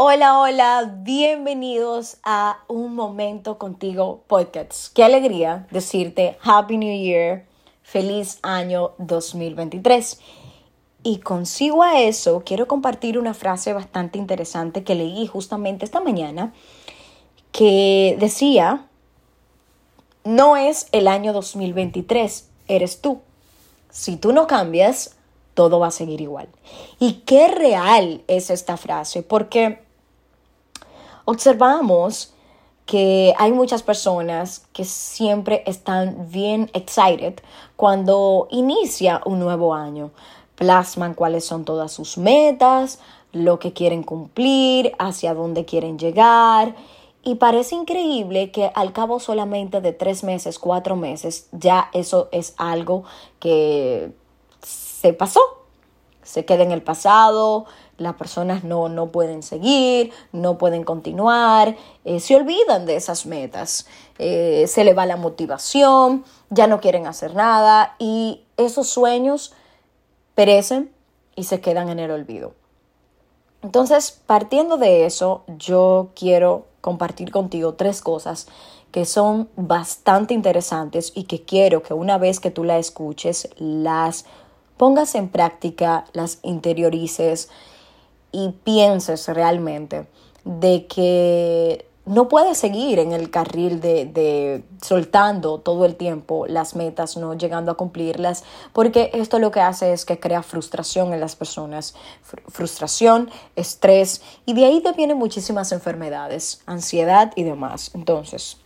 Hola, hola, bienvenidos a Un Momento Contigo Podcast. Qué alegría decirte Happy New Year, feliz año 2023. Y consigo a eso, quiero compartir una frase bastante interesante que leí justamente esta mañana, que decía, no es el año 2023, eres tú. Si tú no cambias, todo va a seguir igual. ¿Y qué real es esta frase? Porque observamos que hay muchas personas que siempre están bien excited cuando inicia un nuevo año. Plasman cuáles son todas sus metas, lo que quieren cumplir, hacia dónde quieren llegar. Y parece increíble que al cabo solamente de tres meses, cuatro meses, ya eso es algo que se pasó, se queda en el pasado, las personas no, no pueden seguir, no pueden continuar, eh, se olvidan de esas metas, eh, se le va la motivación, ya no quieren hacer nada y esos sueños perecen y se quedan en el olvido. Entonces, partiendo de eso, yo quiero compartir contigo tres cosas que son bastante interesantes y que quiero que una vez que tú la escuches, las pongas en práctica, las interiorices y pienses realmente de que no puedes seguir en el carril de, de, soltando todo el tiempo las metas, no llegando a cumplirlas, porque esto lo que hace es que crea frustración en las personas, frustración, estrés, y de ahí te vienen muchísimas enfermedades, ansiedad y demás. Entonces,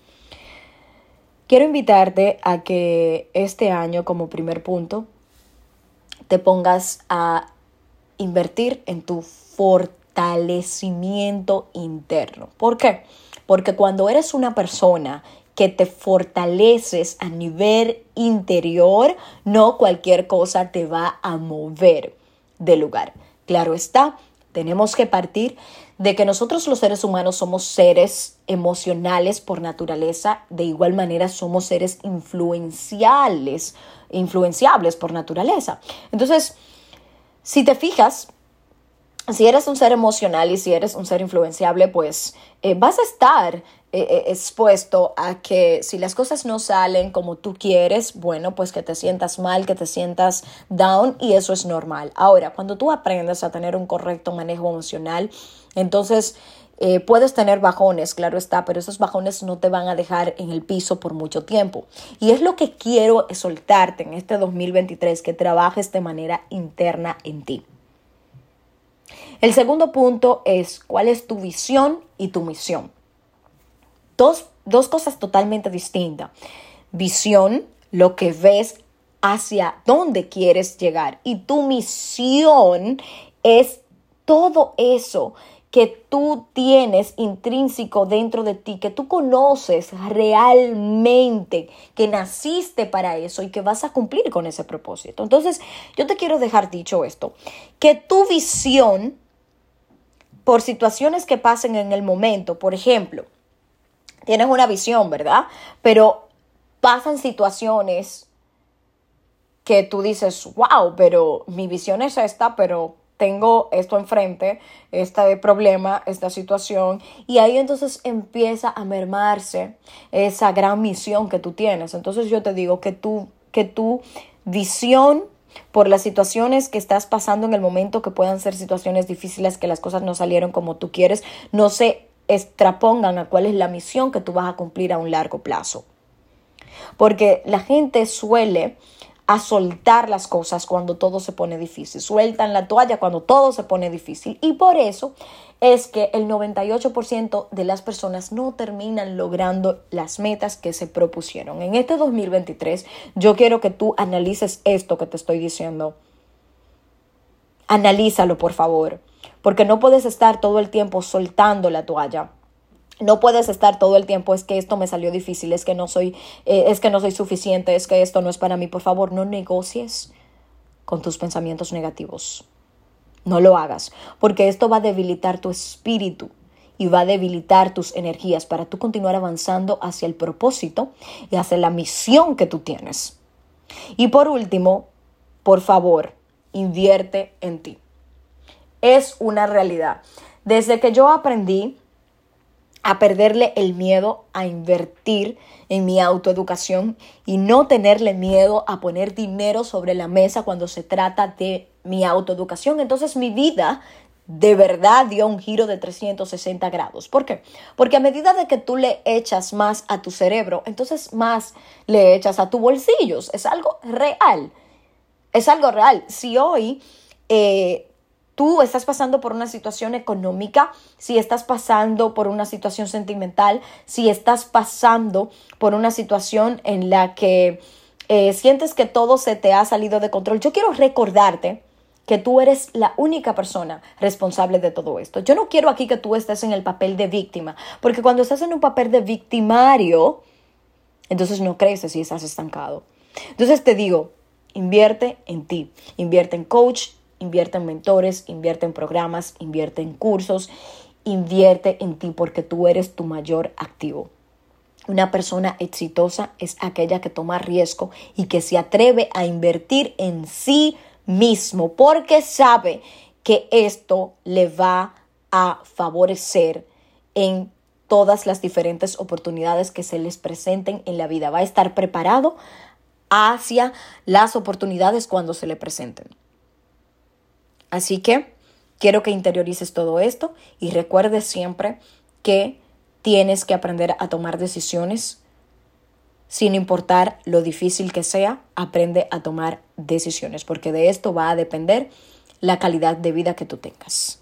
quiero invitarte a que este año como primer punto te pongas a invertir en tu fortalecimiento interno. ¿Por qué? Porque cuando eres una persona que te fortaleces a nivel interior, no cualquier cosa te va a mover de lugar. Claro está, tenemos que partir de que nosotros los seres humanos somos seres emocionales por naturaleza, de igual manera somos seres influenciales, influenciables por naturaleza. Entonces, si te fijas, si eres un ser emocional y si eres un ser influenciable, pues eh, vas a estar eh, eh, expuesto a que si las cosas no salen como tú quieres, bueno, pues que te sientas mal, que te sientas down y eso es normal. Ahora, cuando tú aprendes a tener un correcto manejo emocional, entonces puedes tener bajones, claro está, pero esos bajones no te van a dejar en el piso por mucho tiempo. Y es lo que quiero soltarte en este 2023, que trabajes de manera interna en ti. El segundo punto es cuál es tu visión y tu misión. Dos, dos cosas totalmente distintas. Visión, lo que ves hacia dónde quieres llegar. Y tu misión es todo eso que tú tienes intrínseco dentro de ti, que tú conoces realmente, que naciste para eso y que vas a cumplir con ese propósito. Entonces, yo te quiero dejar dicho esto, que tu visión por situaciones que pasen en el momento. Por ejemplo, tienes una visión, ¿verdad? Pero pasan situaciones que tú dices, wow, pero mi visión es esta, pero tengo esto enfrente, este problema, esta situación, y ahí entonces empieza a mermarse esa gran misión que tú tienes. Entonces yo te digo que tú, que tu visión por las situaciones que estás pasando en el momento, que puedan ser situaciones difíciles, que las cosas no salieron como tú quieres, no se extrapongan a cuál es la misión que tú vas a cumplir a un largo plazo. Porque la gente suele a soltar las cosas cuando todo se pone difícil, sueltan la toalla cuando todo se pone difícil y por eso es que el 98% de las personas no terminan logrando las metas que se propusieron. En este 2023 yo quiero que tú analices esto que te estoy diciendo. Analízalo, por favor, porque no puedes estar todo el tiempo soltando la toalla. No puedes estar todo el tiempo, es que esto me salió difícil, es que no soy, eh, es que no soy suficiente, es que esto no es para mí. Por favor, no negocies con tus pensamientos negativos. No lo hagas, porque esto va a debilitar tu espíritu y va a debilitar tus energías para tú continuar avanzando hacia el propósito y hacia la misión que tú tienes. Y por último, por favor, invierte en ti. Es una realidad. desde que yo aprendí a perderle el miedo a invertir en mi autoeducación y no tenerle miedo a poner dinero sobre la mesa cuando se trata de mi autoeducación. Entonces mi vida de verdad dio un giro de 360 grados. ¿Por qué? Porque a medida de que tú le echas más a tu cerebro, entonces más le echas a tus bolsillos. Es algo real. Es algo real. Si hoy eh, tú estás pasando por una situación económica, si estás pasando por una situación sentimental, si estás pasando por una situación en la que eh, sientes que todo se te ha salido de control, yo quiero recordarte que tú eres la única persona responsable de todo esto. Yo no quiero aquí que tú estés en el papel de víctima, porque cuando estás en un papel de victimario, entonces no creces y estás estancado. Entonces te digo, invierte en ti, invierte en coach, invierte en mentores, invierte en programas, invierte en cursos, invierte en ti porque tú eres tu mayor activo. Una persona exitosa es aquella que toma riesgo y que se atreve a invertir en sí mismo porque sabe que esto le va a favorecer en todas las diferentes oportunidades que se les presenten en la vida. Va a estar preparado hacia las oportunidades cuando se le presenten. Así que quiero que interiorices todo esto y recuerdes siempre que tienes que aprender a tomar decisiones sin importar lo difícil que sea, aprende a tomar decisiones, porque de esto va a depender la calidad de vida que tú tengas.